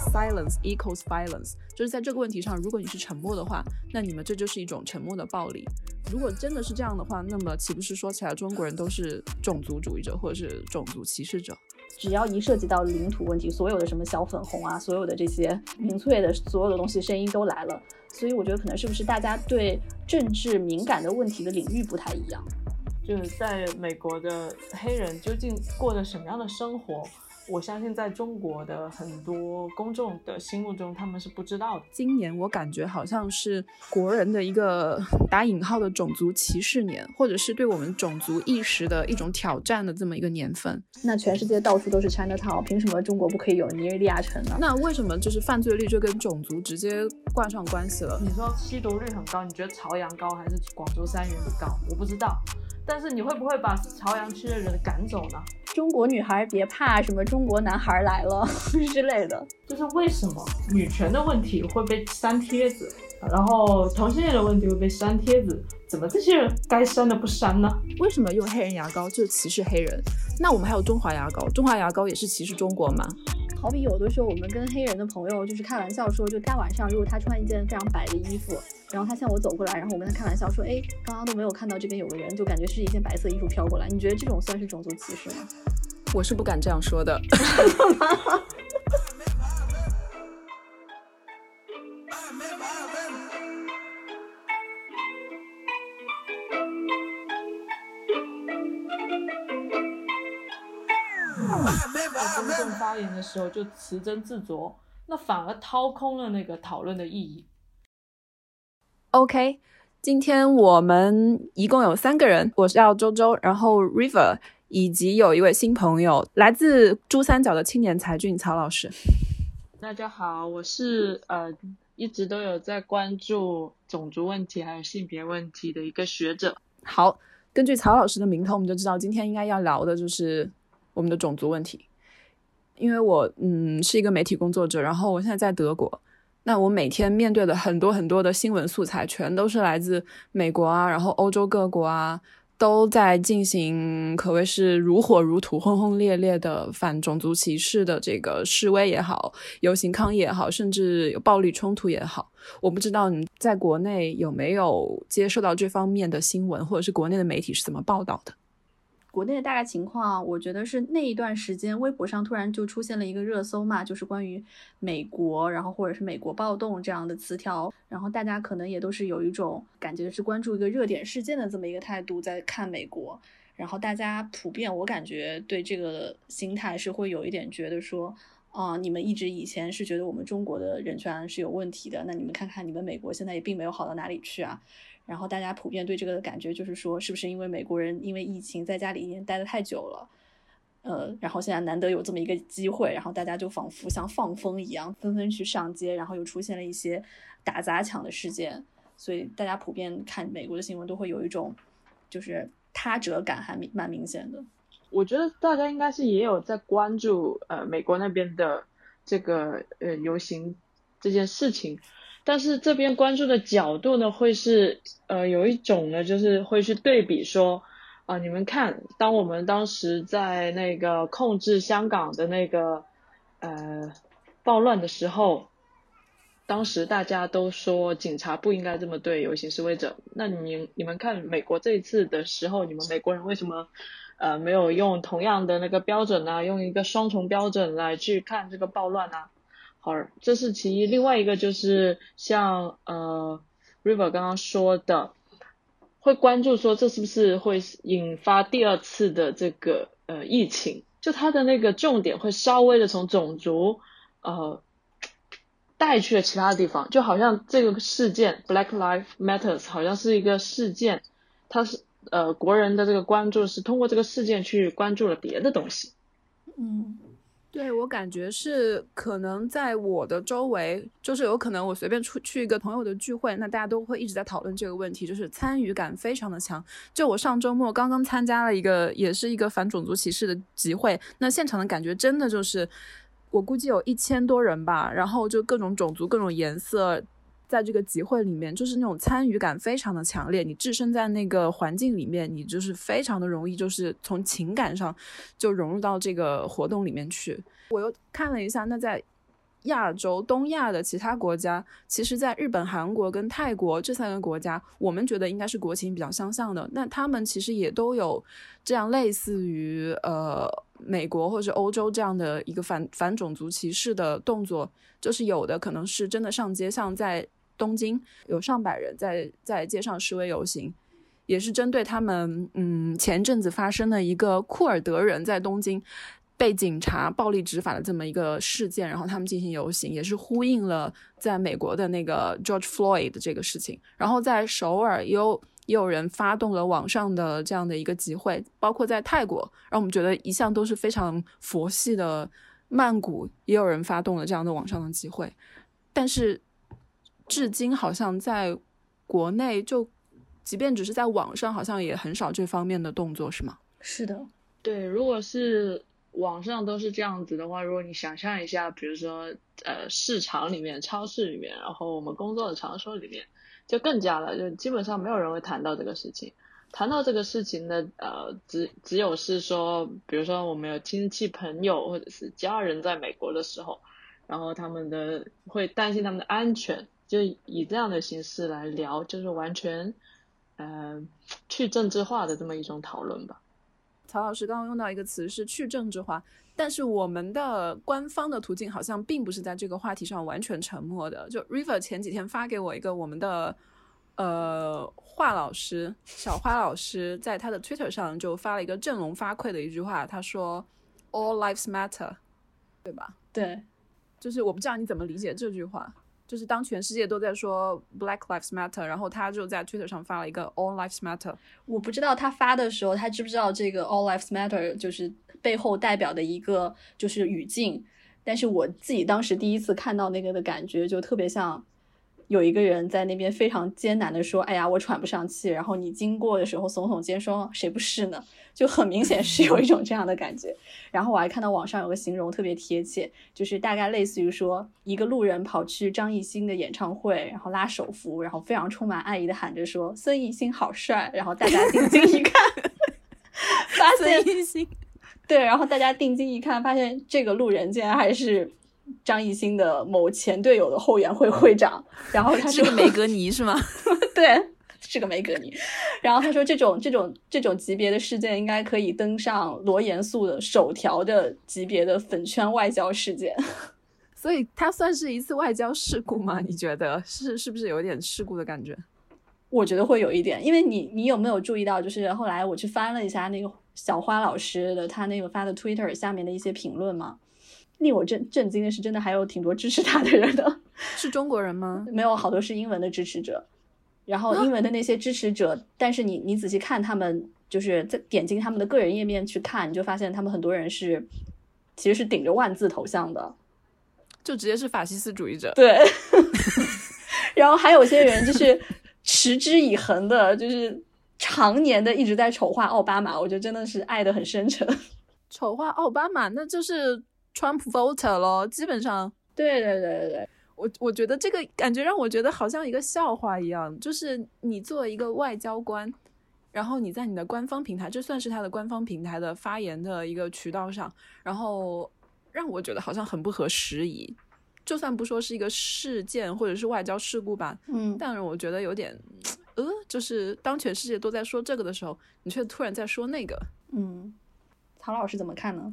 silence equals violence，就是在这个问题上，如果你是沉默的话，那你们这就是一种沉默的暴力。如果真的是这样的话，那么岂不是说起来中国人都是种族主义者或者是种族歧视者？只要一涉及到领土问题，所有的什么小粉红啊，所有的这些民粹的所有的东西声音都来了。所以我觉得可能是不是大家对政治敏感的问题的领域不太一样？就是在美国的黑人究竟过着什么样的生活？我相信在中国的很多公众的心目中，他们是不知道的。今年我感觉好像是国人的一个打引号的种族歧视年，或者是对我们种族意识的一种挑战的这么一个年份。那全世界到处都是 China Town，凭什么中国不可以有尼日利亚城呢？那为什么就是犯罪率就跟种族直接挂上关系了？你说吸毒率很高，你觉得朝阳高还是广州三元高？我不知道。但是你会不会把朝阳区的人赶走呢？中国女孩别怕，什么中国男孩来了 之类的。就是为什么女权的问题会被删帖子，然后同性恋的问题会被删帖子？怎么这些人该删的不删呢？为什么用黑人牙膏就歧视黑人？那我们还有中华牙膏，中华牙膏也是歧视中国吗？好比有的时候我们跟黑人的朋友就是开玩笑说，就大晚上如果他穿一件非常白的衣服，然后他向我走过来，然后我跟他开玩笑说，哎，刚刚都没有看到这边有个人，就感觉是一件白色衣服飘过来。你觉得这种算是种族歧视吗？我是不敢这样说的。公众发言的时候就词斟字酌，那反而掏空了那个讨论的意义。OK，今天我们一共有三个人，我是叫周周，然后 River，以及有一位新朋友，来自珠三角的青年才俊曹老师。大家好，我是呃一直都有在关注种族问题还有性别问题的一个学者。好，根据曹老师的名头，我们就知道今天应该要聊的就是我们的种族问题。因为我嗯是一个媒体工作者，然后我现在在德国，那我每天面对的很多很多的新闻素材，全都是来自美国啊，然后欧洲各国啊，都在进行可谓是如火如荼、轰轰烈烈的反种族歧视的这个示威也好、游行抗议也好，甚至有暴力冲突也好。我不知道你在国内有没有接受到这方面的新闻，或者是国内的媒体是怎么报道的？国内的大概情况，我觉得是那一段时间，微博上突然就出现了一个热搜嘛，就是关于美国，然后或者是美国暴动这样的词条，然后大家可能也都是有一种感觉是关注一个热点事件的这么一个态度在看美国，然后大家普遍我感觉对这个心态是会有一点觉得说，啊，你们一直以前是觉得我们中国的人权是有问题的，那你们看看你们美国现在也并没有好到哪里去啊。然后大家普遍对这个的感觉就是说，是不是因为美国人因为疫情在家里已经待的太久了，呃，然后现在难得有这么一个机会，然后大家就仿佛像放风一样，纷纷去上街，然后又出现了一些打砸抢的事件，所以大家普遍看美国的新闻都会有一种就是他者感，还蛮明显的。我觉得大家应该是也有在关注呃美国那边的这个呃游行这件事情。但是这边关注的角度呢，会是呃有一种呢，就是会去对比说啊，你们看，当我们当时在那个控制香港的那个呃暴乱的时候，当时大家都说警察不应该这么对游行示威者。那你你们看美国这一次的时候，你们美国人为什么呃没有用同样的那个标准呢？用一个双重标准来去看这个暴乱呢？好，这是其一。另外一个就是像呃，River 刚刚说的，会关注说这是不是会引发第二次的这个呃疫情？就它的那个重点会稍微的从种族呃带去了其他地方，就好像这个事件 Black Lives Matters 好像是一个事件，它是呃国人的这个关注是通过这个事件去关注了别的东西。嗯。对我感觉是可能在我的周围，就是有可能我随便出去一个朋友的聚会，那大家都会一直在讨论这个问题，就是参与感非常的强。就我上周末刚刚参加了一个，也是一个反种族歧视的集会，那现场的感觉真的就是，我估计有一千多人吧，然后就各种种族、各种颜色。在这个集会里面，就是那种参与感非常的强烈。你置身在那个环境里面，你就是非常的容易，就是从情感上就融入到这个活动里面去。我又看了一下，那在亚洲、东亚的其他国家，其实，在日本、韩国跟泰国这三个国家，我们觉得应该是国情比较相像的。那他们其实也都有这样类似于呃美国或者欧洲这样的一个反反种族歧视的动作，就是有的可能是真的上街，像在东京有上百人在在街上示威游行，也是针对他们嗯前阵子发生的一个库尔德人在东京。被警察暴力执法的这么一个事件，然后他们进行游行，也是呼应了在美国的那个 George Floyd 的这个事情。然后在首尔也有也有人发动了网上的这样的一个集会，包括在泰国，让我们觉得一向都是非常佛系的曼谷，也有人发动了这样的网上的集会。但是至今好像在国内，就即便只是在网上，好像也很少这方面的动作，是吗？是的，对，如果是。网上都是这样子的话，如果你想象一下，比如说呃市场里面、超市里面，然后我们工作的场所里面，就更加了，就基本上没有人会谈到这个事情。谈到这个事情的呃，只只有是说，比如说我们有亲戚朋友或者是家人在美国的时候，然后他们的会担心他们的安全，就以这样的形式来聊，就是完全呃去政治化的这么一种讨论吧。曹老师刚刚用到一个词是去政治化，但是我们的官方的途径好像并不是在这个话题上完全沉默的。就 River 前几天发给我一个我们的呃华老师小花老师在他的 Twitter 上就发了一个振聋发聩的一句话，他说 All lives matter，对吧？对，就是我不知道你怎么理解这句话。就是当全世界都在说 Black Lives Matter，然后他就在 Twitter 上发了一个 All Lives Matter。我不知道他发的时候，他知不知道这个 All Lives Matter 就是背后代表的一个就是语境。但是我自己当时第一次看到那个的感觉，就特别像。有一个人在那边非常艰难的说：“哎呀，我喘不上气。”然后你经过的时候耸耸肩说：“谁不是呢？”就很明显是有一种这样的感觉。然后我还看到网上有个形容特别贴切，就是大概类似于说一个路人跑去张艺兴的演唱会，然后拉手幅，然后非常充满爱意的喊着说：“孙艺兴好帅。”然后大家定睛一看，发现孙艺兴对，然后大家定睛一看，发现这个路人竟然还是。张艺兴的某前队友的后援会会长，然后他是个梅格尼是吗？对，是个梅格尼。然后他说，这种这种这种级别的事件，应该可以登上罗严肃的首条的级别的粉圈外交事件。所以，它算是一次外交事故吗？你觉得是是不是有点事故的感觉？我觉得会有一点，因为你你有没有注意到，就是后来我去翻了一下那个小花老师的他那个发的 Twitter 下面的一些评论嘛。令我震震惊的是，真的还有挺多支持他的人的，是中国人吗？没有，好多是英文的支持者。然后英文的那些支持者，但是你你仔细看他们，就是在点进他们的个人页面去看，你就发现他们很多人是其实是顶着万字头像的，就直接是法西斯主义者。对。然后还有些人就是持之以恒的，就是常年的一直在丑化奥巴马，我觉得真的是爱的很深沉。丑化奥巴马，那就是。Trump voter 咯，基本上，对对对对。对，我我觉得这个感觉让我觉得好像一个笑话一样，就是你作为一个外交官，然后你在你的官方平台，这算是他的官方平台的发言的一个渠道上，然后让我觉得好像很不合时宜，就算不说是一个事件或者是外交事故吧，嗯，但是我觉得有点，呃，就是当全世界都在说这个的时候，你却突然在说那个，嗯，曹老师怎么看呢？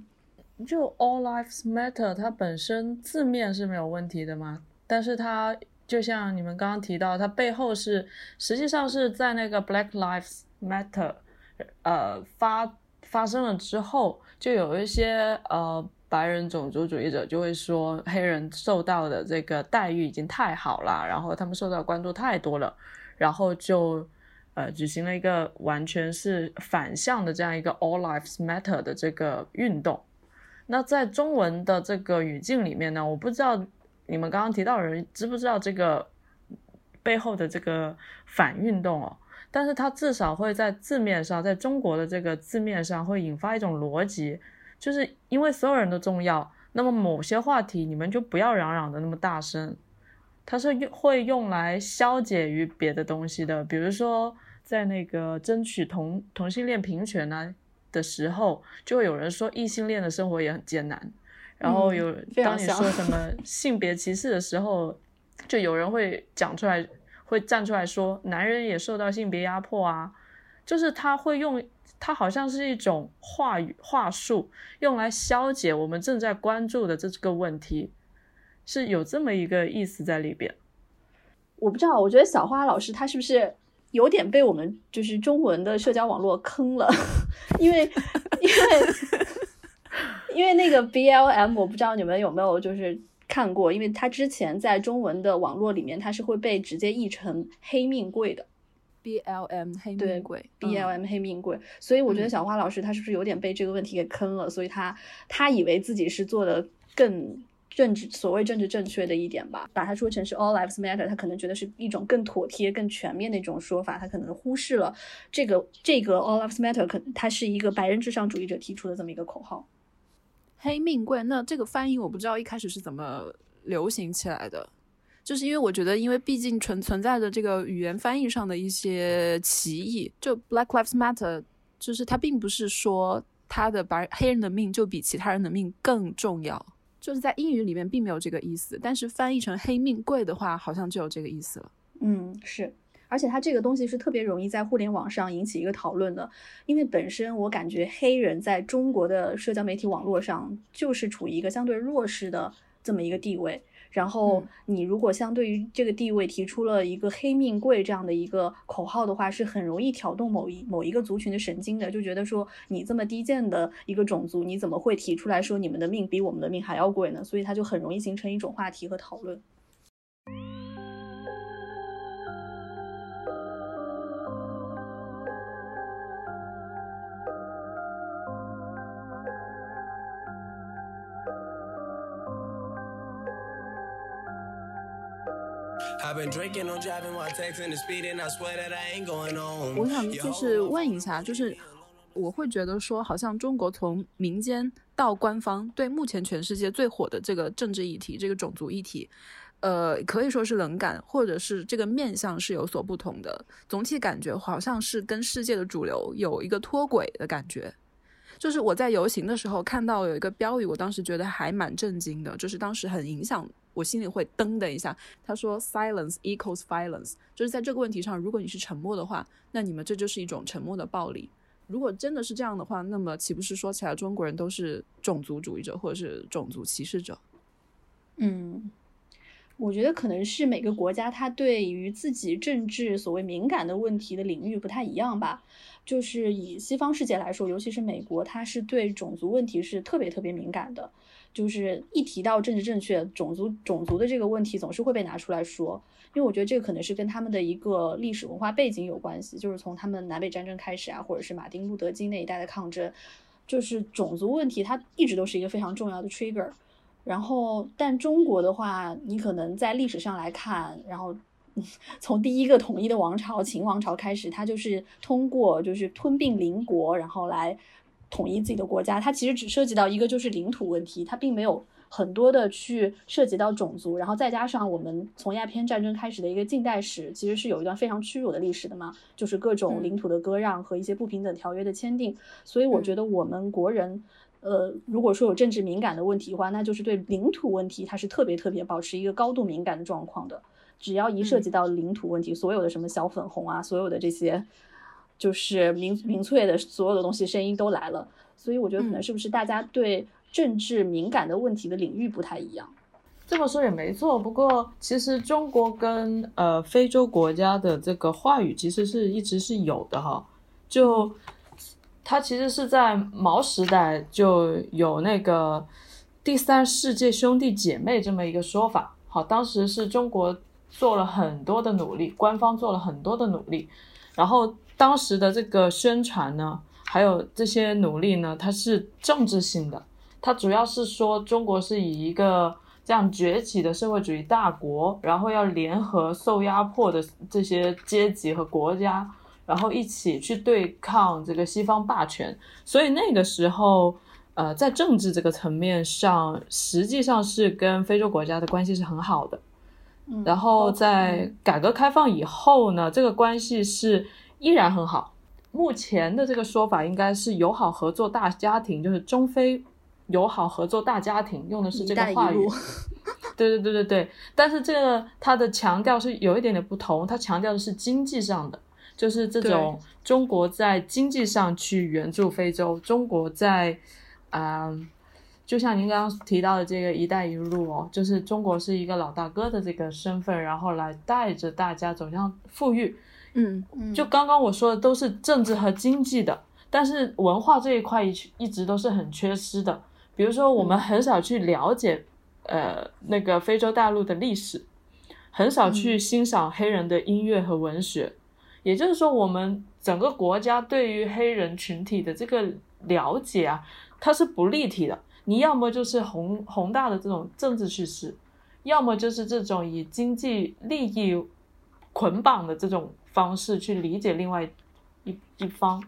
就 All Lives Matter，它本身字面是没有问题的嘛，但是它就像你们刚刚提到，它背后是实际上是在那个 Black Lives Matter，呃发发生了之后，就有一些呃白人种族主义者就会说黑人受到的这个待遇已经太好了，然后他们受到关注太多了，然后就呃举行了一个完全是反向的这样一个 All Lives Matter 的这个运动。那在中文的这个语境里面呢，我不知道你们刚刚提到人知不知道这个背后的这个反运动哦，但是它至少会在字面上，在中国的这个字面上会引发一种逻辑，就是因为所有人都重要，那么某些话题你们就不要嚷嚷的那么大声，它是用会用来消解于别的东西的，比如说在那个争取同同性恋平权呢。的时候，就会有人说异性恋的生活也很艰难，然后有当你说什么 性别歧视的时候，就有人会讲出来，会站出来说男人也受到性别压迫啊，就是他会用，他好像是一种话语话术，用来消解我们正在关注的这个问题，是有这么一个意思在里边。我不知道，我觉得小花老师她是不是有点被我们就是中文的社交网络坑了？因为因为因为那个 BLM，我不知道你们有没有就是看过，因为它之前在中文的网络里面，它是会被直接译成黑命贵的。BLM 黑命贵 BLM 黑命贵，所以我觉得嗯小花老师她是不是有点被这个问题给坑了？所以她她以为自己是做的更政治所谓政治正确的一点吧，把它说成是 All Lives Matter，他可能觉得是一种更妥帖、更全面的一种说法，他可能忽视了这个这个 All Lives Matter，可它是一个白人至上主义者提出的这么一个口号。黑命贵，那这个翻译我不知道一开始是怎么流行起来的，就是因为我觉得，因为毕竟存存在着这个语言翻译上的一些歧义，就 Black Lives Matter，就是它并不是说他的白黑人的命就比其他人的命更重要，就是在英语里面并没有这个意思，但是翻译成黑命贵的话，好像就有这个意思了。嗯，是，而且它这个东西是特别容易在互联网上引起一个讨论的，因为本身我感觉黑人在中国的社交媒体网络上就是处于一个相对弱势的这么一个地位。然后嗯你如果相对于这个地位提出了一个“黑命贵”这样的一个口号的话，是很容易挑动某一某一个族群的神经的，就觉得说你这么低贱的一个种族，你怎么会提出来说你们的命比我们的命还要贵呢？所以它就很容易形成一种话题和讨论。我想就是问一下，就是我会觉得说，好像中国从民间到官方，对目前全世界最火的这个政治议题，这个种族议题，呃，可以说是冷感，或者是这个面向是有所不同的。总体感觉好像是跟世界的主流有一个脱轨的感觉。就是我在游行的时候看到有一个标语，我当时觉得还蛮震惊的，就是当时很影响我心里会噔的一下。他说 “silence equals violence”，就是在这个问题上，如果你是沉默的话，那你们这就是一种沉默的暴力。如果真的是这样的话，那么岂不是说起来中国人都是种族主义者或者是种族歧视者？嗯，我觉得可能是每个国家它对于自己政治所谓敏感的问题的领域不太一样吧。就是以西方世界来说，尤其是美国，它是对种族问题是特别特别敏感的。就是一提到政治正确，种族种族的这个问题总是会被拿出来说，因为我觉得这个可能是跟他们的一个历史文化背景有关系，就是从他们南北战争开始啊，或者是马丁路德金那一代的抗争，就是种族问题它一直都是一个非常重要的 trigger。然后，但中国的话，你可能在历史上来看，然后 从第一个统一的王朝秦王朝开始，它就是通过就是吞并邻国，然后来统一自己的国家。它其实只涉及到一个就是领土问题，它并没有很多的去涉及到种族。然后再加上我们从鸦片战争开始的一个近代史，其实是有一段非常屈辱的历史的嘛，就是各种嗯领土的割让和一些不平等条约的签订。所以我觉得我们国人。呃，如果说有政治敏感的问题的话，那就是对领土问题，它是特别特别保持一个高度敏感的状况的。只要一涉及到领土问题，所有的什么小粉红啊，所有的这些就是民民粹的所有的东西声音都来了。所以我觉得可能是不是大家对政治敏感的问题的领域不太一样？这么说也没错，不过其实中国跟呃非洲国家的这个话语其实是一直是有的哈，就它其实是在毛时代就有那个第三世界兄弟姐妹这么一个说法。好，当时是中国做了很多的努力，官方做了很多的努力，然后当时的这个宣传呢，还有这些努力呢，它是政治性的，它主要是说中国是以一个这样崛起的社会主义大国，然后要联合受压迫的这些阶级和国家，然后一起去对抗这个西方霸权。所以那个时候，呃，在政治这个层面上，实际上是跟非洲国家的关系是很好的。嗯，然后在改革开放以后呢，这个关系是依然很好。目前的这个说法应该是友好合作大家庭，就是中非友好合作大家庭，用的是这个话语。对对对对对，但是这个它的强调是有一点点不同，它强调的是经济上的，就是这种中国在经济上去援助非洲，中国在，嗯、就像您刚刚提到的这个“一带一路”哦，就是中国是一个老大哥的这个身份，然后来带着大家走向富裕。嗯嗯就刚刚我说的都是政治和经济的，但是文化这一块一一直都是很缺失的。比如说，我们很少去了解，呃，那个非洲大陆的历史，很少去欣赏黑人的音乐和文学。也就是说，我们整个国家对于黑人群体的这个了解啊，它是不立体的。你要么就是宏宏大的这种政治叙事，要么就是这种以经济利益捆绑的这种方式去理解另外一一方。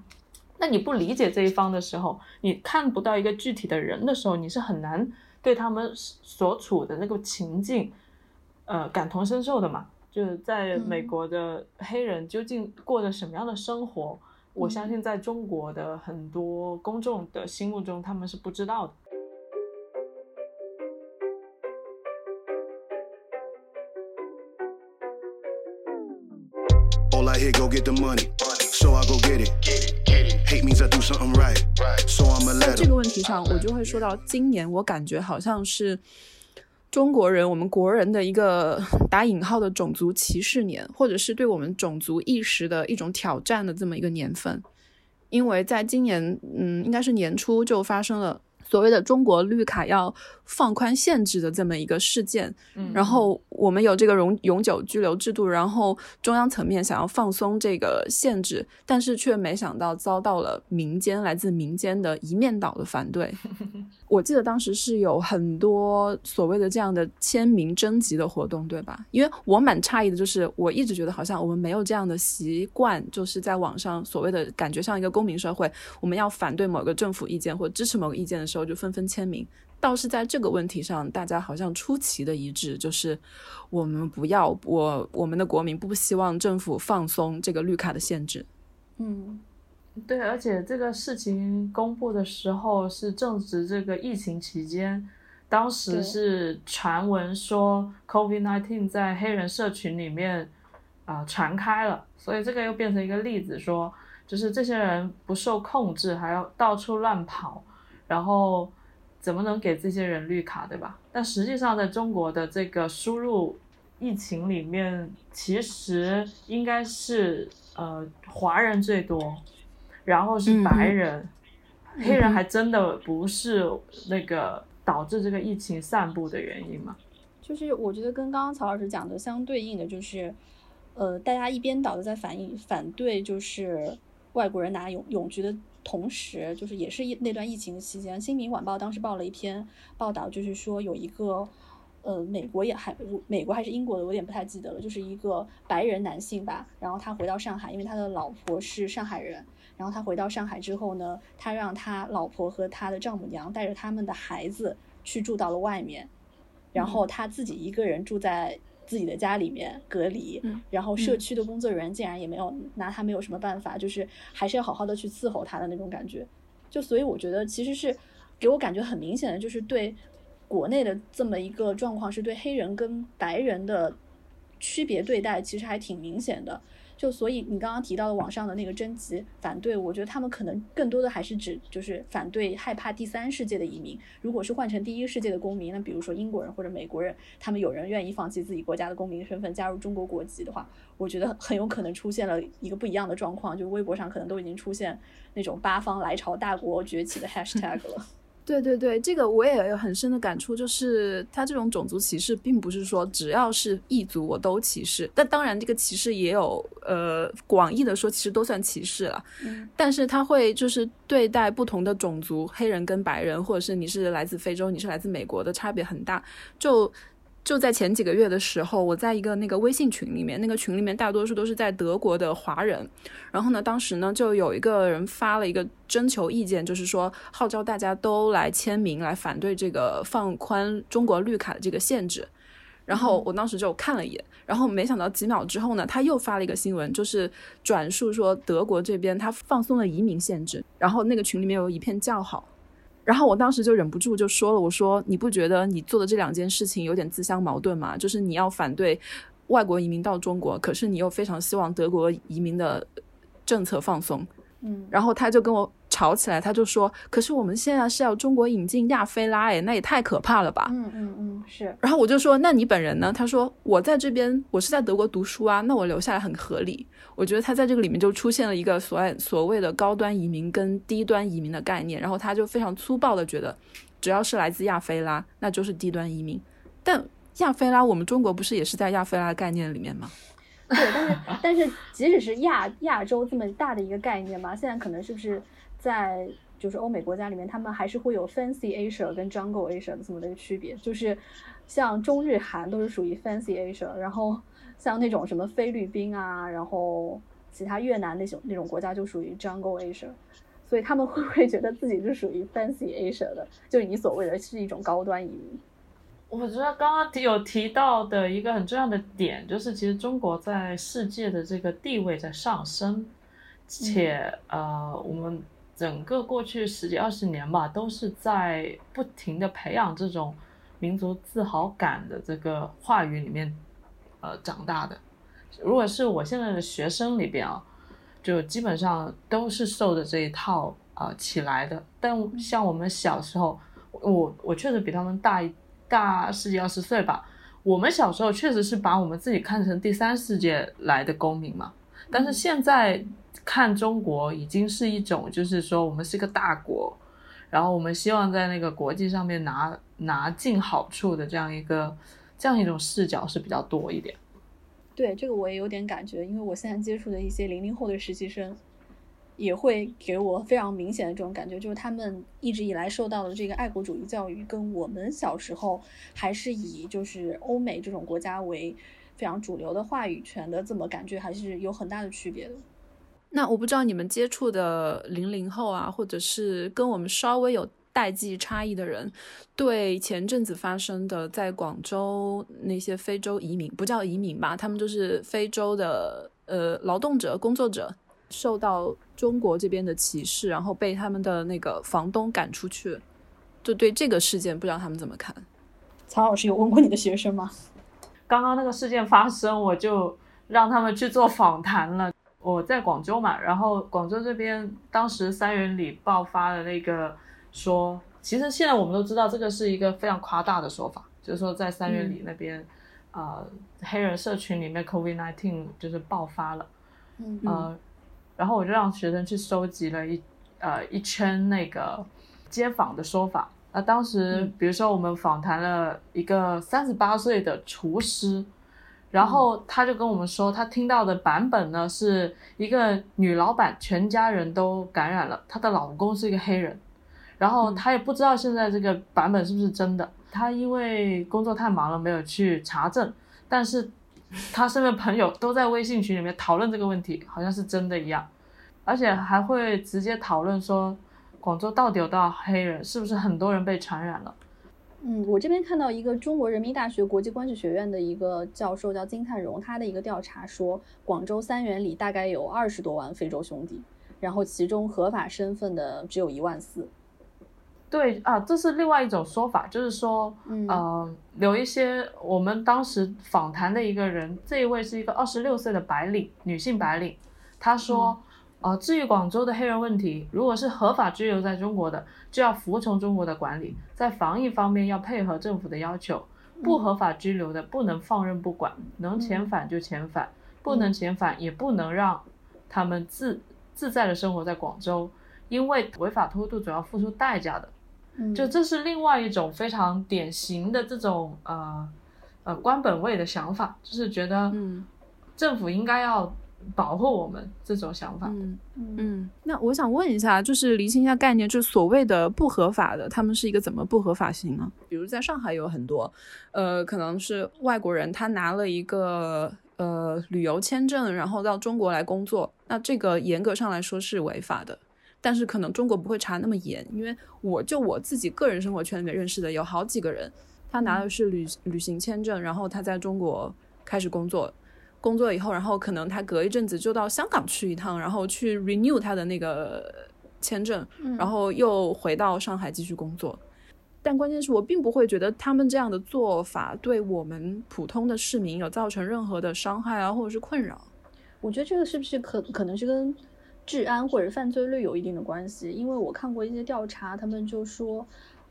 那你不理解这一方的时候，你看不到一个具体的人的时候，你是很难对他们所处的那个情境，呃，感同身受的嘛。就是在美国的黑人究竟过着什么样的生活，我相信在中国的很多公众的心目中，他们是不知道的。All I hear, go get the money. So I go get it. Hate means I do something right. So I'ma 在 let 这个问题上，我就会说到今年，我感觉好像是中国人，我们国人的一个 打引号的种族歧视年，或者是对我们种族意识的一种挑战的这么一个年份。因为在今年，嗯，应该是年初就发生了所谓的中国绿卡要放宽限制的这么一个事件，嗯然后我们有这个永永久居留制度，然后中央层面想要放松这个限制，但是却没想到遭到了民间来自民间的一面倒的反对。我记得当时是有很多所谓的这样的签名征集的活动，对吧？因为我蛮诧异的，就是我一直觉得好像我们没有这样的习惯，就是在网上所谓的感觉像一个公民社会，我们要反对某个政府意见或支持某个意见的时候，就纷纷签名。倒是在这个问题上，大家好像出奇的一致，就是我们不要我我们的国民不希望政府放松这个绿卡的限制。嗯对，而且这个事情公布的时候是正值这个疫情期间，当时是传闻说 COVID-19 在黑人社群里面啊、传开了，所以这个又变成一个例子说，就是这些人不受控制，还要到处乱跑，然后怎么能给这些人绿卡，对吧？但实际上，在中国的这个输入疫情里面，其实应该是呃华人最多，然后是白人，黑人还真的不是那个导致这个疫情散布的原因嘛？就是我觉得跟刚刚曹老师讲的相对应的，就是，呃，大家一边倒的在反映反对，就是外国人拿永永居的同时，就是也是一那段疫情期间，《新民晚报》当时报了一篇报道，就是说有一个。呃，美国也还美国还是英国的，我有点不太记得了。就是一个白人男性吧，然后他回到上海，因为他的老婆是上海人，然后他回到上海之后呢，他让他老婆和他的丈母娘带着他们的孩子去住到了外面，然后他自己一个人住在自己的家里面隔离，嗯然后社区的工作人员竟然也没有拿他没有什么办法，就是还是要好好的去伺候他的那种感觉。就所以我觉得其实是给我感觉很明显的，就是对国内的这么一个状况，是对黑人跟白人的区别对待，其实还挺明显的。就所以你刚刚提到的网上的那个征集反对，我觉得他们可能更多的还是指就是反对害怕第三世界的移民。如果是换成第一世界的公民，那比如说英国人或者美国人，他们有人愿意放弃自己国家的公民身份加入中国国籍的话，我觉得很有可能出现了一个不一样的状况，就微博上可能都已经出现那种八方来朝大国崛起的 hashtag 了。对对对，这个我也有很深的感触，就是他这种种族歧视，并不是说只要是异族我都歧视，但当然这个歧视也有呃广义的说，其实都算歧视了。嗯但是他会就是对待不同的种族，黑人跟白人，或者是你是来自非洲，你是来自美国的差别很大。就就在前几个月的时候，我在一个那个微信群里面，那个群里面大多数都是在德国的华人。然后呢，当时呢就有一个人发了一个征求意见，就是说号召大家都来签名来反对这个放宽中国绿卡的这个限制。然后我当时就看了一眼，然后没想到几秒之后呢，他又发了一个新闻，就是转述说德国这边他放松了移民限制，然后那个群里面有一片叫好。然后我当时就忍不住就说了，我说你不觉得你做的这两件事情有点自相矛盾吗？就是你要反对外国移民到中国，可是你又非常希望德国移民的政策放松。嗯，然后他就跟我吵起来，他就说：“可是我们现在是要中国引进亚非拉，哎，那也太可怕了吧！”嗯嗯嗯，是。然后我就说：“那你本人呢？”他说：“我在这边，我是在德国读书啊，那我留下来很合理。”我觉得他在这个里面就出现了一个所谓所谓的高端移民跟低端移民的概念，然后他就非常粗暴的觉得，只要是来自亚非拉，那就是低端移民。但亚非拉，我们中国不是也是在亚非拉概念里面吗？对，但是但是即使是亚亚洲这么大的一个概念嘛，现在可能是不是在就是欧美国家里面，他们还是会有 Fancy Asia 跟 Jungle Asia 的这么的一个区别，就是像中日韩都是属于 Fancy Asia，然后像那种什么菲律宾啊，然后其他越南那种那种国家就属于 Jungle Asia，所以他们会不会觉得自己是属于 Fancy Asia 的？就是你所谓的是一种高端移民？我觉得刚刚提有提到的一个很重要的点，就是其实中国在世界的这个地位在上升，且呃，我们整个过去十几二十年吧，都是在不停的培养这种民族自豪感的这个话语里面呃长大的。如果是我现在的学生里边啊，就基本上都是受着这一套啊、呃起来的。但像我们小时候，我我确实比他们大一。大十几二十岁吧，我们小时候确实是把我们自己看成第三世界来的公民嘛。但是现在看中国已经是一种，就是说我们是个大国，然后我们希望在那个国际上面拿拿尽好处的这样一个这样一种视角是比较多一点。对，这个我也有点感觉，因为我现在接触的一些零零后的实习生。也会给我非常明显的这种感觉，就是他们一直以来受到的这个爱国主义教育，跟我们小时候还是以就是欧美这种国家为非常主流的话语权的这么感觉，还是有很大的区别的。那我不知道你们接触的零零后啊，或者是跟我们稍微有代际差异的人，对前阵子发生的在广州那些非洲移民，不叫移民吧，他们就是非洲的呃劳动者、工作者。受到中国这边的歧视，然后被他们的那个房东赶出去，就对这个事件不知道他们怎么看。曹老师有问过你的学生吗？刚刚那个事件发生，我就让他们去做访谈了。我在广州嘛，然后广州这边当时三元里爆发的那个说，其实现在我们都知道这个是一个非常夸大的说法，就是说在三元里那边，呃，黑人社群里面 COVID-19 就是爆发了，嗯呃。然后我就让学生去收集了一呃一圈那个街访的说法。那当时比如说我们访谈了一个三十八岁的厨师，然后他就跟我们说，他听到的版本呢是一个女老板全家人都感染了，她的老公是一个黑人，然后他也不知道现在这个版本是不是真的。他因为工作太忙了，没有去查证，但是。他身边朋友都在微信群里面讨论这个问题，好像是真的一样，而且还会直接讨论说，广州到底有多少黑人，是不是很多人被传染了？嗯，我这边看到一个中国人民大学国际关系学院的一个教授叫金灿荣，他的一个调查说，广州三元里大概有二十多万非洲兄弟，然后其中合法身份的只有一万四。对啊，这是另外一种说法，就是说，嗯、呃，有一些我们当时访谈的一个人，这一位是一个二十六岁的白领女性白领，她说，呃，至于广州的黑人问题，如果是合法居留在中国的，就要服从中国的管理，在防疫方面要配合政府的要求；不合法居留的不能放任不管，能遣返就遣返，不能遣返也不能让他们自自在的生活在广州，因为违法偷渡总要付出代价的。就这是另外一种非常典型的这种呃呃官本位的想法，就是觉得嗯政府应该要保护我们这种想法。嗯嗯。那我想问一下，就是厘清一下概念，就是所谓的不合法的，他们是一个怎么不合法性呢？比如在上海有很多，呃，可能是外国人，他拿了一个呃旅游签证，然后到中国来工作，那这个严格上来说是违法的。但是可能中国不会查那么严，因为我就我自己个人生活圈里面认识的有好几个人，他拿的是旅旅行签证，然后他在中国开始工作，工作以后，然后可能他隔一阵子就到香港去一趟，然后去 renew 他的那个签证，嗯然后又回到上海继续工作。但关键是我并不会觉得他们这样的做法对我们普通的市民有造成任何的伤害啊，或者是困扰。我觉得这个是不是可可能是跟治安或者犯罪率有一定的关系？因为我看过一些调查，他们就说，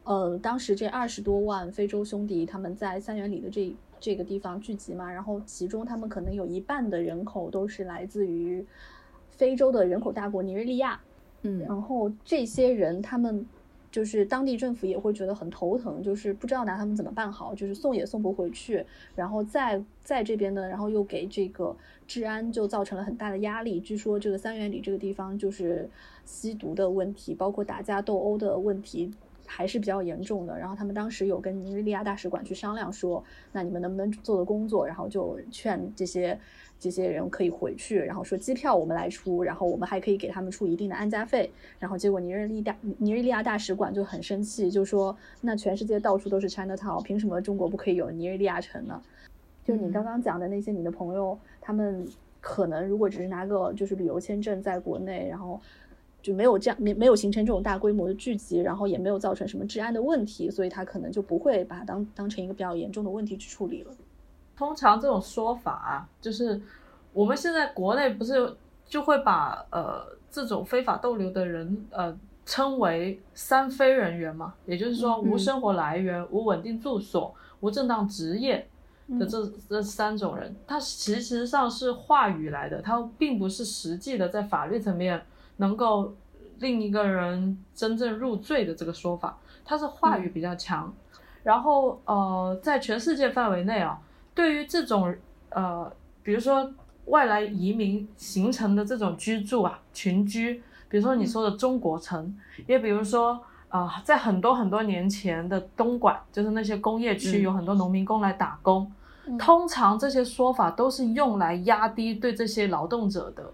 呃，当时这二十多万非洲兄弟他们在三元里的这这个地方聚集嘛，然后其中他们可能有一半的人口都是来自于非洲的人口大国尼日利亚，嗯然后这些人他们就是当地政府也会觉得很头疼，就是不知道拿他们怎么办好，就是送也送不回去，然后在在这边呢，然后又给这个治安就造成了很大的压力。据说这个三元里这个地方就是吸毒的问题，包括打架斗殴的问题。还是比较严重的，然后他们当时有跟尼日利亚大使馆去商量说，那你们能不能做的工作，然后就劝这些这些人可以回去，然后说机票我们来出，然后我们还可以给他们出一定的安家费，然后结果尼日利大尼日利亚大使馆就很生气，就说那全世界到处都是 China Town，凭什么中国不可以有尼日利亚城呢？就你刚刚讲的那些你的朋友，他们可能如果只是拿个就是旅游签证在国内，然后就没有这样没没有形成这种大规模的聚集，然后也没有造成什么治安的问题，所以他可能就不会把它当当成一个比较严重的问题去处理了。通常这种说法啊，就是我们现在国内不是就会把呃这种非法逗留的人呃称为三非人员嘛，也就是说嗯无生活来源、无稳定住所、无正当职业的嗯。这、这三种人，他其实上是话语来的，他并不是实际的在法律层面能够令一个人真正入罪的这个说法，它是话语比较强。然后呃，在全世界范围内啊，对于这种呃，比如说外来移民形成的这种居住啊，群居，比如说你说的中国城，也比如说啊、呃在很多很多年前的东莞，就是那些工业区，嗯有很多农民工来打工。嗯通常这些说法都是用来压低对这些劳动者的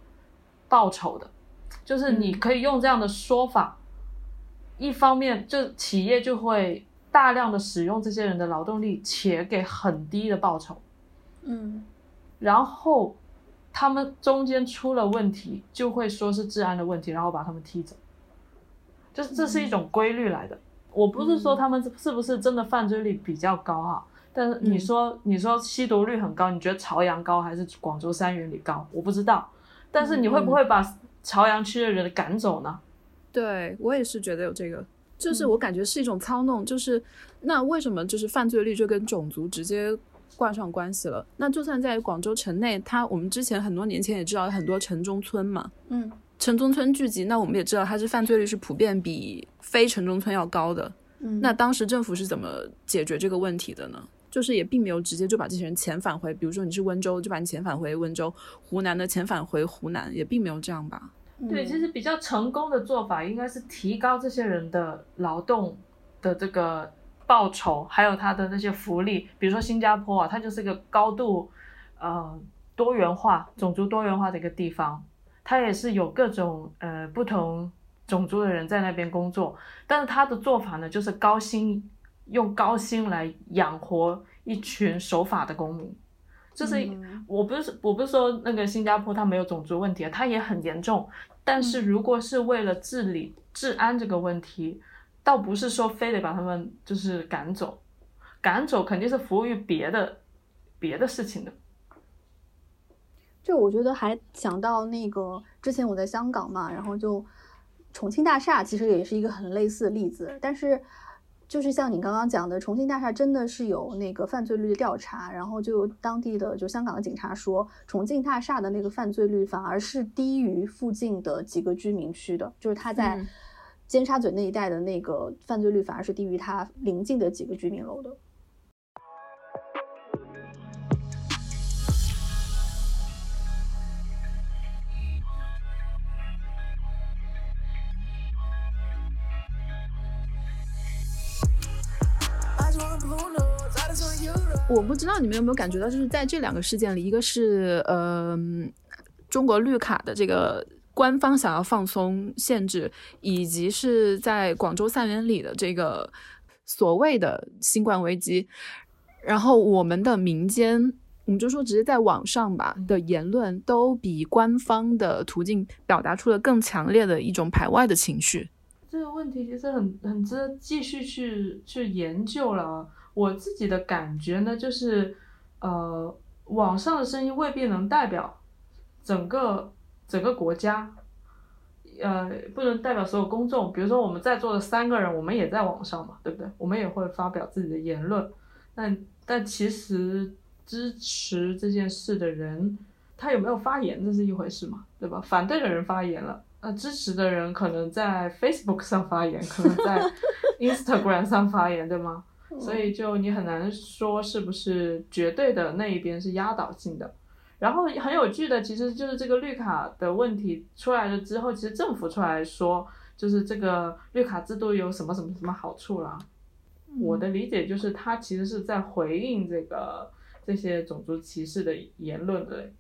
报酬的，就是你可以用这样的说法，一方面就企业就会大量的使用这些人的劳动力，且给很低的报酬，嗯。然后他们中间出了问题，就会说是治安的问题，然后把他们踢走，就是这是一种规律来的。我不是说他们是不是真的犯罪率比较高哈、但是你说、你说吸毒率很高，你觉得朝阳高还是广州三元里高？我不知道，但是你会不会把朝阳区的人赶走呢？对我也是觉得有这个，就是嗯我感觉是一种操弄，就是那为什么就是犯罪率就跟种族直接挂上关系了？那就算在广州城内，它我们之前很多年前也知道有很多城中村嘛，嗯城中村聚集，那我们也知道它是犯罪率是普遍比非城中村要高的。嗯，那当时政府是怎么解决这个问题的呢？就是也并没有直接就把这些人遣返回，比如说你是温州，就把你遣返回温州；湖南的遣返回湖南，也并没有这样吧？对，嗯其实比较成功的做法应该是提高这些人的劳动的这个报酬，还有他的那些福利。比如说新加坡啊，它就是一个高度呃多元化、种族多元化的一个地方，它也是有各种呃不同种族的人在那边工作，但是他的做法呢，就是高薪用高薪来养活一群守法的公民。就是嗯我不是我不是说那个新加坡它没有种族问题，它也很严重。但是如果是为了治理治安这个问题，倒不是说非得把他们就是赶走，赶走肯定是服务于别的别的事情的。就我觉得还想到那个之前我在香港嘛，然后就重庆大厦其实也是一个很类似的例子，但是就是像你刚刚讲的，重庆大厦真的是有那个犯罪率的调查，然后就当地的就香港的警察说，重庆大厦的那个犯罪率反而是低于附近的几个居民区的，就是他在嗯尖沙咀那一带的那个犯罪率反而是低于它邻近的几个居民楼的。我不知道你们有没有感觉到，就是在这两个事件里，一个是呃中国绿卡的这个官方想要放松限制，以及是在广州三元里的这个所谓的新冠危机，然后我们的民间我们就说直接在网上吧的言论，都比官方的途径表达出了更强烈的一种排外的情绪。这个问题其实很很值得继续去去研究了。我自己的感觉呢，就是呃，网上的声音未必能代表整个整个国家，呃，不能代表所有公众。比如说我们在座的三个人，我们也在网上嘛，对不对？我们也会发表自己的言论。但但其实支持这件事的人，他有没有发言，这是一回事嘛，对吧？反对的人发言了。呃，支持的人可能在 Facebook 上发言，可能在 Instagram 上发言，对吗？所以就你很难说是不是绝对的那一边是压倒性的。然后很有趣的，其实就是这个绿卡的问题出来了之后，其实政府出来说，就是这个绿卡制度有什么什么什么好处啦。我的理解就是，他其实是在回应这个这些种族歧视的言论的。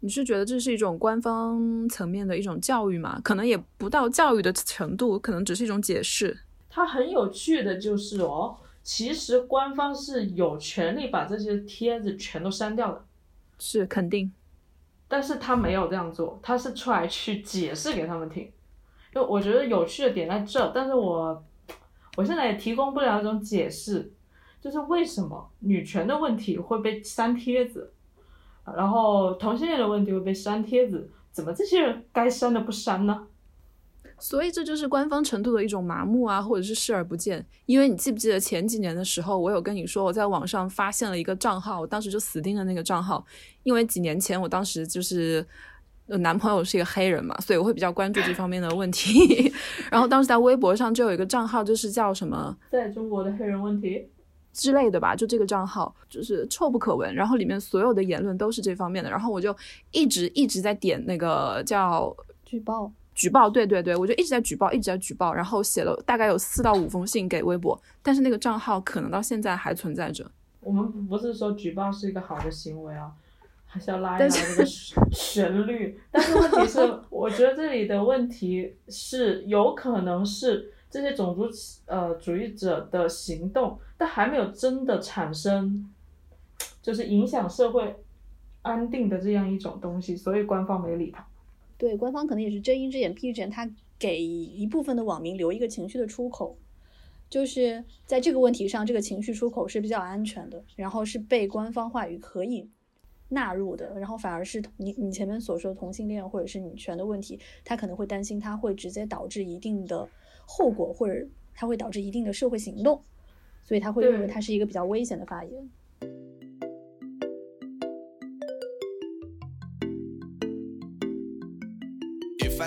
你是觉得这是一种官方层面的一种教育吗？可能也不到教育的程度，可能只是一种解释。它很有趣的就是哦，其实官方是有权利把这些帖子全都删掉的，是肯定。但是他没有这样做，他是出来去解释给他们听。就我觉得有趣的点在这，但是我我现在也提供不了一种解释，就是为什么女权的问题会被删帖子。然后同性恋的问题会被删帖子，怎么这些人该删的不删呢？所以这就是官方程度的一种麻木啊，或者是视而不见。因为你记不记得前几年的时候，我有跟你说我在网上发现了一个账号，我当时就死盯着那个账号，因为几年前我当时就是男朋友是一个黑人嘛，所以我会比较关注这方面的问题。然后当时在微博上就有一个账号，就是叫什么在中国的黑人问题。之类的吧，就这个账号就是臭不可闻，然后里面所有的言论都是这方面的，然后我就一直一直在点那个叫举报，举报，对对对，我就一直在举报，一直在举报，然后写了大概有四到五封信给微博，但是那个账号可能到现在还存在着。我们不是说举报是一个好的行为啊，还是要拉一拉这个 旋律，但是问题是，我觉得这里的问题是有可能是。这些种族呃主义者的行动，但还没有真的产生，就是影响社会安定的这样一种东西，所以官方没理他。对，官方可能也是睁一只眼闭一只眼，他给一部分的网民留一个情绪的出口，就是在这个问题上，这个情绪出口是比较安全的，然后是被官方话语可以纳入的，然后反而是你你前面所说的同性恋或者是女权的问题，他可能会担心，他会直接导致一定的。后果或者它会导致一定的社会行动，所以他会认为它是一个比较危险的发言。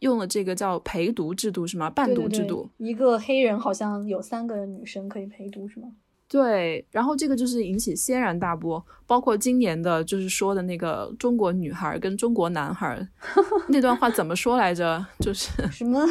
用了这个叫陪读制度是吗？伴读制度，一个黑人好像有三个女生可以陪读是吗？对，然后这个就是引起轩然大波，包括今年的，就是说的那个中国女孩跟中国男孩那段话怎么说来着？就是 什么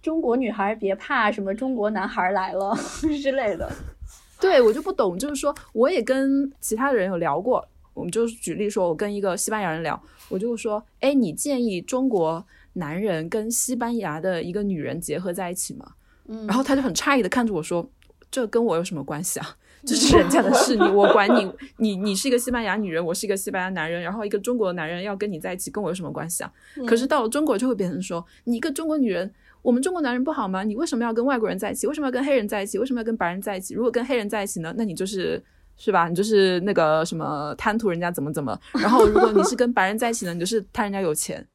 中国女孩别怕，什么中国男孩来了之类的。对我就不懂，就是说我也跟其他的人有聊过，我们就举例说，我跟一个西班牙人聊，我就说，哎，你建议中国男人跟西班牙的一个女人结合在一起嘛？嗯，然后他就很诧异的看着我说。这跟我有什么关系啊？这是人家的事，你我管你。你你是一个西班牙女人，我是一个西班牙男人，然后一个中国男人要跟你在一起，跟我有什么关系啊？可是到了中国就会变成说，你一个中国女人，我们中国男人不好吗？你为什么要跟外国人在一起？为什么要跟黑人在一起？为什么要跟白人在一起？如果跟黑人在一起呢？那你就是是吧？你就是那个什么贪图人家怎么怎么。然后如果你是跟白人在一起呢？你就是贪人家有钱，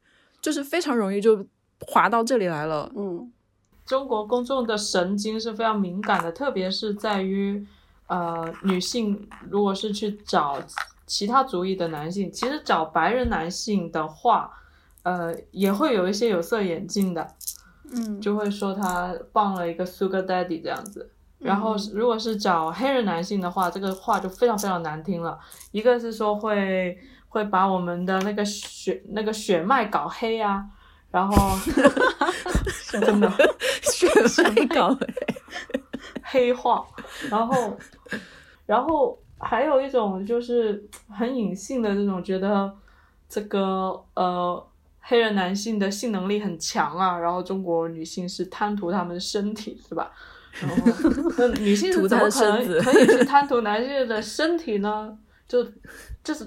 就是非常容易就滑到这里来了。嗯。中国公众的神经是非常敏感的，特别是在于，呃，女性如果是去找其他族裔的男性，其实找白人男性的话，呃，也会有一些有色眼镜的，嗯，就会说他傍了一个 sugar daddy 这样子，然后如果是找黑人男性的话，这个话就非常非常难听了。一个是说会会把我们的那个血那个血脉搞黑啊，然后 真的血脉搞黑化，然后然后还有一种就是很隐性的这种，觉得这个呃黑人男性的性能力很强啊，然后中国女性是贪图他们的身体，是吧？然后那女性怎么可能可以去贪图男性的身体呢？就就是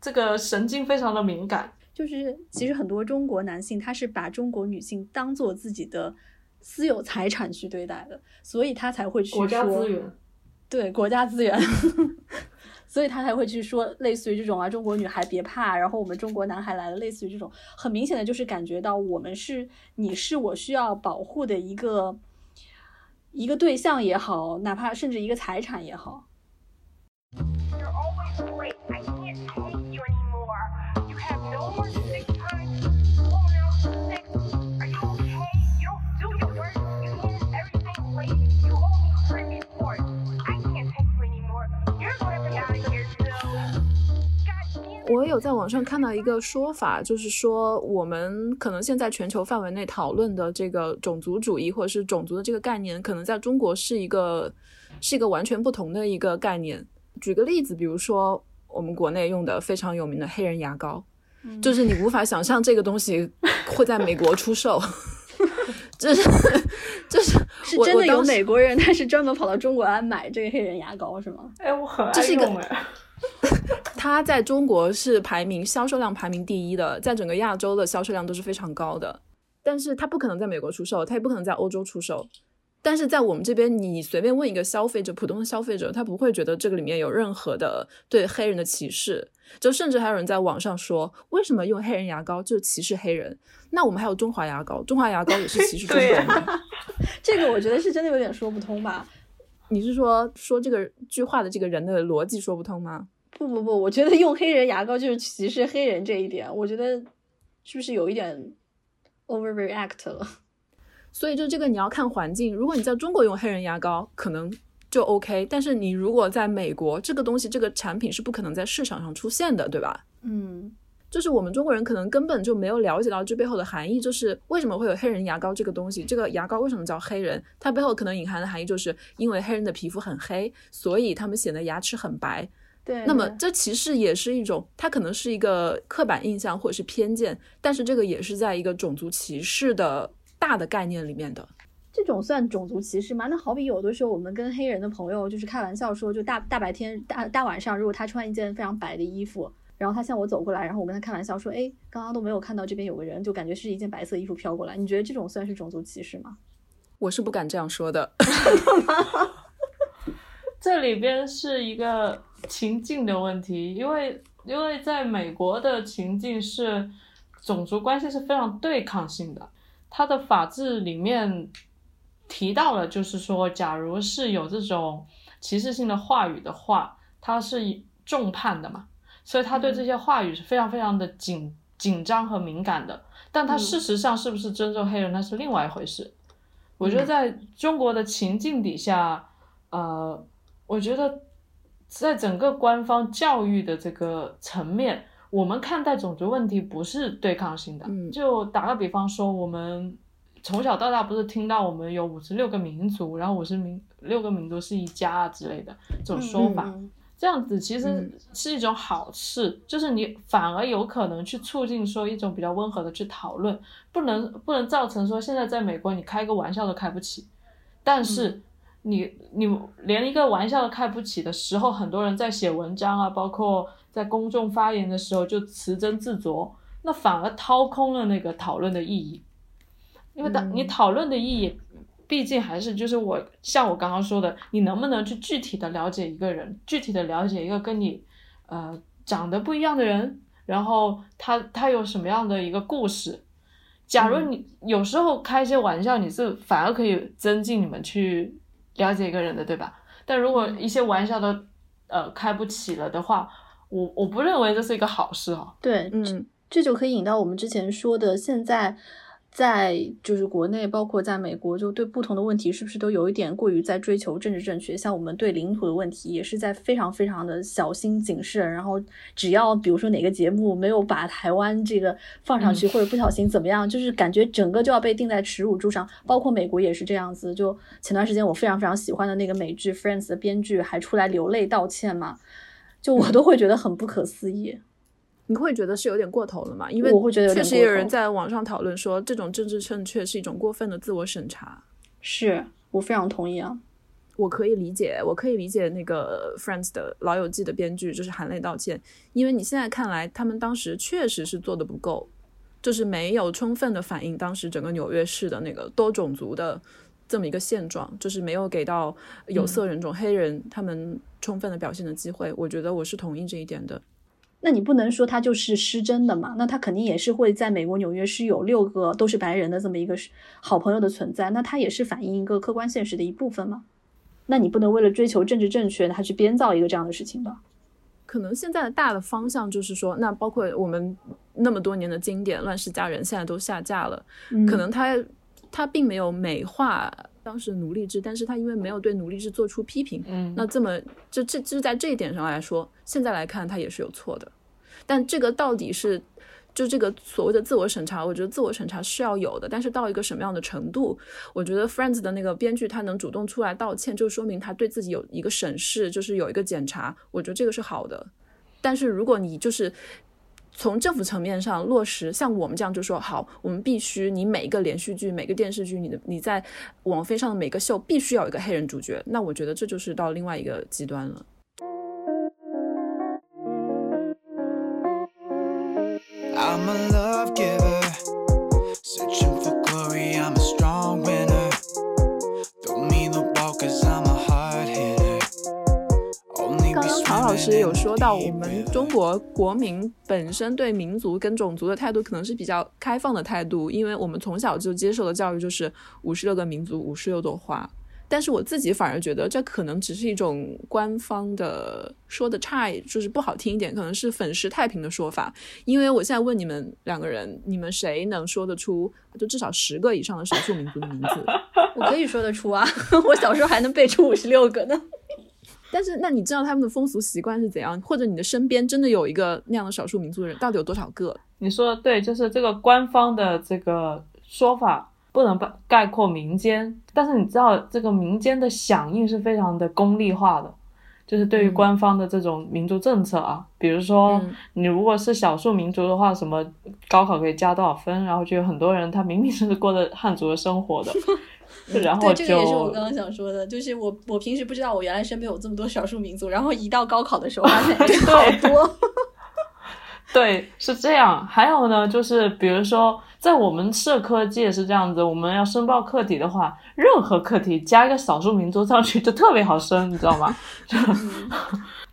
这个神经非常的敏感，就是其实很多中国男性他是把中国女性当做自己的私有财产去对待的，所以他才会去国家说资源。对国家资源，所以他才会去说类似于这种啊，中国女孩别怕，然后我们中国男孩来了，类似于这种，很明显的就是感觉到我们是你是我需要保护的一个一个对象也好，哪怕甚至一个财产也好。我有在网上看到一个说法，就是说我们可能现在全球范围内讨论的这个种族主义或者是种族的这个概念，可能在中国是一个是一个完全不同的一个概念。举个例子，比如说我们国内用的非常有名的黑人牙膏，就是你无法想象这个东西会在美国出售，就是就是 我是真的有美国人，他是专门跑到中国来买这个黑人牙膏是吗？哎，我很爱这是一个用哎。它在中国是排名销售量排名第一的，在整个亚洲的销售量都是非常高的。但是它不可能在美国出售，它也不可能在欧洲出售。但是在我们这边，你随便问一个消费者，普通的消费者，他不会觉得这个里面有任何的对黑人的歧视。就甚至还有人在网上说，为什么用黑人牙膏就是歧视黑人？那我们还有中华牙膏，中华牙膏也是歧视中国人？这个我觉得是真的有点说不通吧。你是说说这个句话的这个人的逻辑说不通吗？不不不，我觉得用黑人牙膏就是歧视黑人这一点，我觉得是不是有一点 overreact 了？所以就这个你要看环境，如果你在中国用黑人牙膏，可能就 OK，但是你如果在美国，这个东西这个产品是不可能在市场上出现的，对吧？嗯，就是我们中国人可能根本就没有了解到这背后的含义，就是为什么会有黑人牙膏这个东西？这个牙膏为什么叫黑人？它背后可能隐含的含义就是因为黑人的皮肤很黑，所以他们显得牙齿很白。对。那么这其实也是一种，它可能是一个刻板印象或者是偏见，但是这个也是在一个种族歧视的大的概念里面的。这种算种族歧视吗？那好比有的时候我们跟黑人的朋友就是开玩笑说，就大大白天大大晚上，如果他穿一件非常白的衣服，然后他向我走过来，然后我跟他开玩笑说，哎，刚刚都没有看到这边有个人，就感觉是一件白色衣服飘过来。你觉得这种算是种族歧视吗？我是不敢这样说的。这里边是一个情境的问题，因为因为在美国的情境是种族关系是非常对抗性的，它的法制里面提到了，就是说，假如是有这种歧视性的话语的话，它是重判的嘛，所以他对这些话语是非常非常的紧紧张和敏感的。但他事实上是不是真正黑人，那是另外一回事。我觉得在中国的情境底下，呃，我觉得在整个官方教育的这个层面，我们看待种族问题不是对抗性的。嗯就打个比方说，我们从小到大不是听到我们有五十六个民族，然后五十民六个民族是一家啊之类的这种说法。嗯这样子其实嗯。是一种好事，就是你反而有可能去促进说一种比较温和的去讨论，不能不能造成说现在在美国你开个玩笑都开不起，但是你你连一个玩笑都开不起的时候，很多人在写文章啊，包括在公众发言的时候就词斟字酌，那反而掏空了那个讨论的意义，因为当你嗯。讨论的意义。毕竟还是就是我像我刚刚说的，你能不能去具体的了解一个人，具体的了解一个跟你呃长得不一样的人，然后他他有什么样的一个故事？假如你有时候开一些玩笑，你是反而可以增进你们去了解一个人的，对吧？但如果一些玩笑都呃开不起了的话，我我不认为这是一个好事哦。对，嗯，这就可以引到我们之前说的，现在在就是国内，包括在美国，就对不同的问题是不是都有一点过于在追求政治正确？像我们对领土的问题，也是在非常非常的小心谨慎。然后只要比如说哪个节目没有把台湾这个放上去，或者不小心怎么样，就是感觉整个就要被钉在耻辱柱上。包括美国也是这样子。就前段时间我非常非常喜欢的那个美剧《Friends》的编剧还出来流泪道歉嘛，就我都会觉得很不可思议。你会觉得是有点过头了嘛？因为我会觉得确实也有人在网上讨论说，这种政治正确是一种过分的自我审查。是我非常同意啊。我可以理解，我可以理解那个 Friends 的《老友记》的编剧就是含泪道歉，因为你现在看来，他们当时确实是做的不够，就是没有充分的反映当时整个纽约市的那个多种族的这么一个现状，就是没有给到有色人种、黑人他们充分的表现的机会。我觉得我是同意这一点的。那你不能说他就是失真的嘛？那他肯定也是会在美国纽约是有六个都是白人的这么一个好朋友的存在，那他也是反映一个客观现实的一部分嘛？那你不能为了追求政治正确，他去编造一个这样的事情吧？可能现在的大的方向就是说，那包括我们那么多年的经典《乱世佳人》现在都下架了，嗯可能他他并没有美化当时的奴隶制，但是他因为没有对奴隶制做出批评，嗯那这么这这就在这一点上来说，现在来看他也是有错的。但这个到底是就这个所谓的自我审查，我觉得自我审查是要有的，但是到一个什么样的程度，我觉得 Friends 的那个编剧他能主动出来道歉，就说明他对自己有一个审视，就是有一个检查，我觉得这个是好的。但是如果你就是从政府层面上落实，像我们这样就说好，我们必须你每一个连续剧、每个电视剧，你的你在网飞上的每个秀必须要有一个黑人主角，那我觉得这就是到另外一个极端了。有说到，我们中国国民本身对民族跟种族的态度可能是比较开放的态度，因为我们从小就接受的教育就是五十六个民族，五十六朵花。但是我自己反而觉得，这可能只是一种官方的说的差，就是不好听一点，可能是粉饰太平的说法。因为我现在问你们两个人，你们谁能说得出就至少十个以上的少数民族的名字？我可以说得出啊，我小时候还能背出五十六个呢。但是，那你知道他们的风俗习惯是怎样？或者你的身边真的有一个那样的少数民族的人，到底有多少个？你说的对，就是这个官方的这个说法不能把概括民间，但是你知道这个民间的响应是非常的功利化的，就是对于官方的这种民族政策啊，比如说嗯你如果是少数民族的话，什么高考可以加多少分，然后就有很多人他明明是过着汉族的生活的，然后对，这个也是我刚刚想说的，就是我我平时不知道我原来身边有这么多少数民族，然后一到高考的时候发现 哎好多。对，是这样。还有呢，就是比如说，在我们社科界是这样子，我们要申报课题的话，任何课题加一个少数民族上去就特别好申，你知道吗？就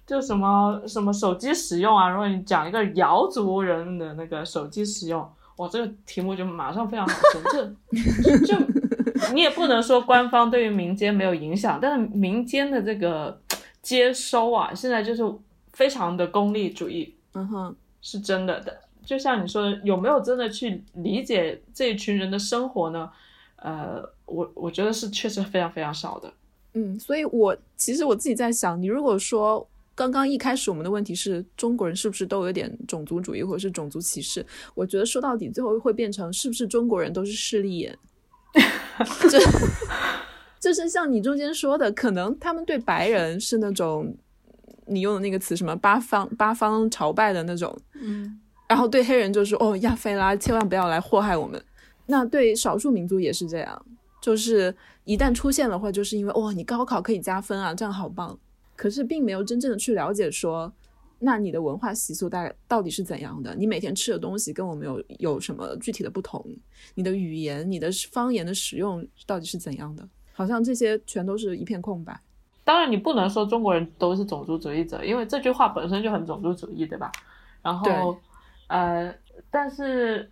就什么什么手机使用啊，如果你讲一个瑶族人的那个手机使用，哇，这个题目就马上非常好申。这就就你也不能说官方对于民间没有影响，但是民间的这个接收啊，现在就是非常的功利主义。嗯哼，是真的的。就像你说的，有没有真的去理解这一群人的生活呢？呃，我我觉得是确实非常非常少的。嗯，所以我其实我自己在想，你如果说刚刚一开始我们的问题是中国人是不是都有点种族主义或者是种族歧视，我觉得说到底最后会变成是不是中国人都是势利眼，就就是像你中间说的，可能他们对白人是那种你用的那个词什么八方八方朝拜的那种，嗯，然后对黑人就是哦亚非拉千万不要来祸害我们。那对少数民族也是这样，就是一旦出现的话，就是因为哇、你高考可以加分啊，这样好棒。可是并没有真正的去了解说，那你的文化习俗大概到底是怎样的？你每天吃的东西跟我们有有什么具体的不同？你的语言、你的方言的使用到底是怎样的？好像这些全都是一片空白。当然，你不能说中国人都是种族主义者，因为这句话本身就很种族主义，对吧？然后，呃，但是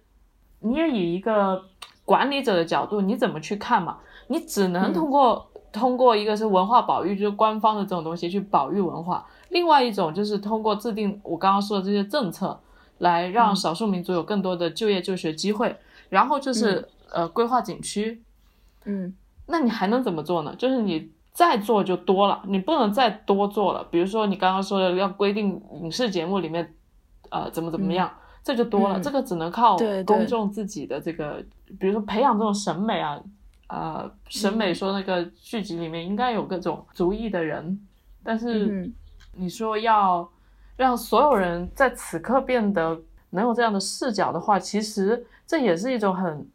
你也以一个管理者的角度，你怎么去看嘛？你只能嗯通过、通过一个是文化保育，就是官方的这种东西去保育文化；另外一种就是通过制定我刚刚说的这些政策，来让嗯少数民族有更多的就业就学机会。然后就是呃规划景区，嗯那你还能怎么做呢？就是你再做就多了，你不能再多做了。比如说你刚刚说的要规定影视节目里面，呃，怎么怎么样，这就多了。嗯这个只能靠公众自己的这个，比如说培养这种审美啊，呃，审美说那个剧集里面应该有各种族裔的人，但是嗯你说要让所有人在此刻变得能有这样的视角的话，其实这也是一种很，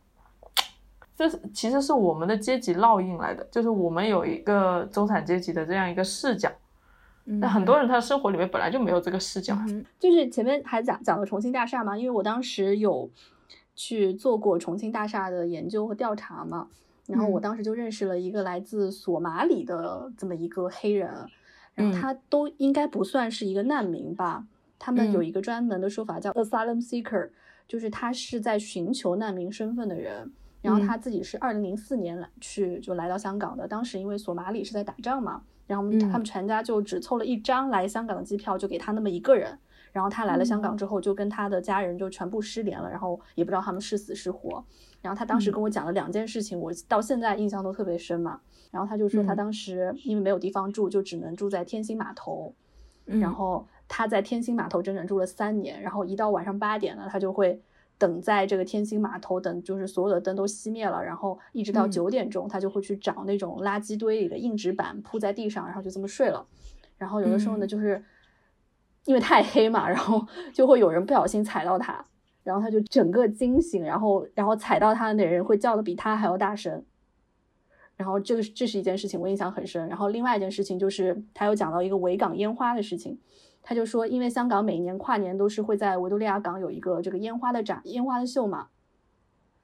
这是其实是我们的阶级烙印来的，就是我们有一个中产阶级的这样一个视角，嗯，那很多人他的生活里面本来就没有这个视角就是前面还讲讲了重庆大厦嘛，因为我当时有去做过重庆大厦的研究和调查嘛，然后我嗯。当时就认识了一个来自索马里的这么一个黑人，然后嗯他都应该不算是一个难民吧，他们有嗯一个专门的说法叫 asylum seeker，就是他是在寻求难民身份的人。然后嗯他自己是二零零四年来去就来到香港的，当时因为索马里是在打仗嘛，然后嗯他们全家就只凑了一张来香港的机票，就给他那么一个人。然后他来了香港之后，就跟他的家人就全部失联了，然后也不知道他们是死是活。然后他当时嗯跟我讲了两件事情，我到现在印象都特别深嘛。然后他就说他嗯当时因为没有地方住，就只能住在天星码头。嗯然后他在天星码头整整住了三年，然后一到晚上八点呢，他就会等在这个天星码头，等就是所有的灯都熄灭了，然后一直到嗯九点钟，他就会去找那种垃圾堆里的硬纸板铺在地上，然后就这么睡了。然后有的时候呢，嗯就是因为太黑嘛，然后 就会有人不小心踩到他，然后他就整个惊醒，然后然后踩到他的那人会叫的比他还要大声。然后这个这是一件事情，我印象很深。然后另外一件事情就是他又讲到一个维港烟花的事情，他就说，因为香港每年跨年都是会在维多利亚港有一个这个烟花的展、烟花的秀嘛。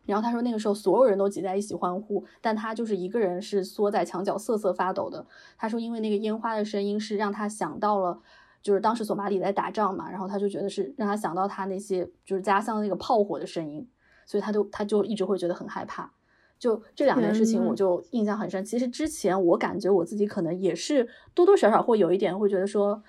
然后他说那个时候所有人都挤在一起欢呼，但他就是一个人是缩在墙角瑟瑟发抖的。他说因为那个烟花的声音是让他想到了，就是当时索马里在打仗嘛，然后他就觉得是让他想到他那些就是家乡那个炮火的声音，所以他就他就一直会觉得很害怕。就这两件事情，我就印象很深。其实之前我感觉我自己可能也是多多少少会有一点会觉得说，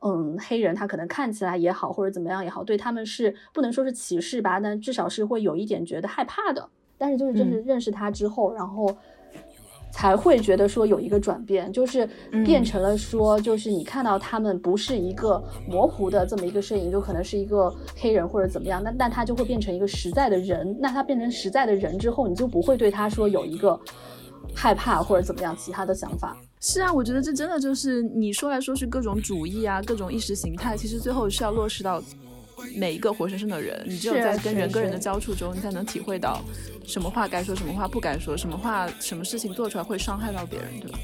嗯，黑人他可能看起来也好，或者怎么样也好，对他们是不能说是歧视吧，但至少是会有一点觉得害怕的。但是就是就是认识他之后，然后才会觉得说有一个转变，就是变成了说，就是你看到他们不是一个模糊的这么一个身影，就可能是一个黑人或者怎么样，那那他就会变成一个实在的人。那他变成实在的人之后，你就不会对他说有一个害怕或者怎么样其他的想法。是啊，我觉得这真的就是你说来说去各种主义啊，各种意识形态，其实最后是要落实到每一个活生生的人。你只有在跟人跟人的交触中，你才能体会到什么话该说，什么话不该说，什么话什么事情做出来会伤害到别人，对吧.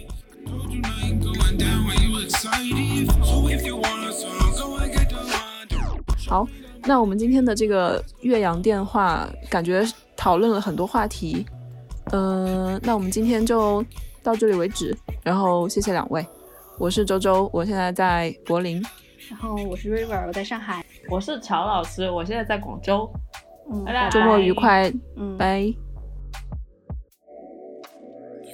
好，那我们今天的这个岳阳电话，感觉讨论了很多话题。嗯、那我们今天就到这里为止，然后谢谢两位。我是周周，我现在在柏林。然后我是 River，我在上海。我是乔老师，我现在在广州，嗯，拜拜周末愉快，嗯，拜。You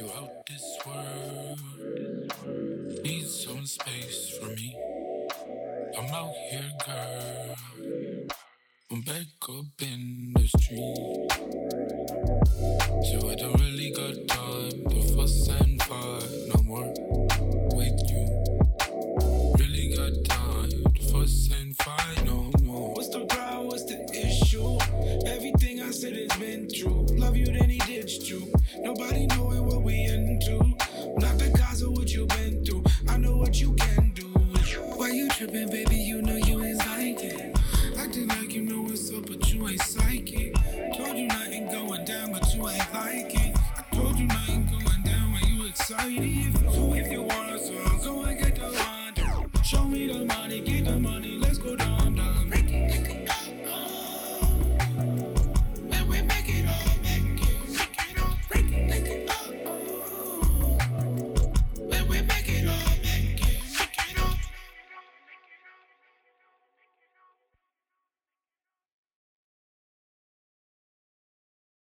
out this world. Need some space for me. I'm out here, girl. I'm back up in the street. So I don't really got time to fuss and Nobody knowing what we into. Not because of what you've been through. I know what you can do. Why you tripping, baby?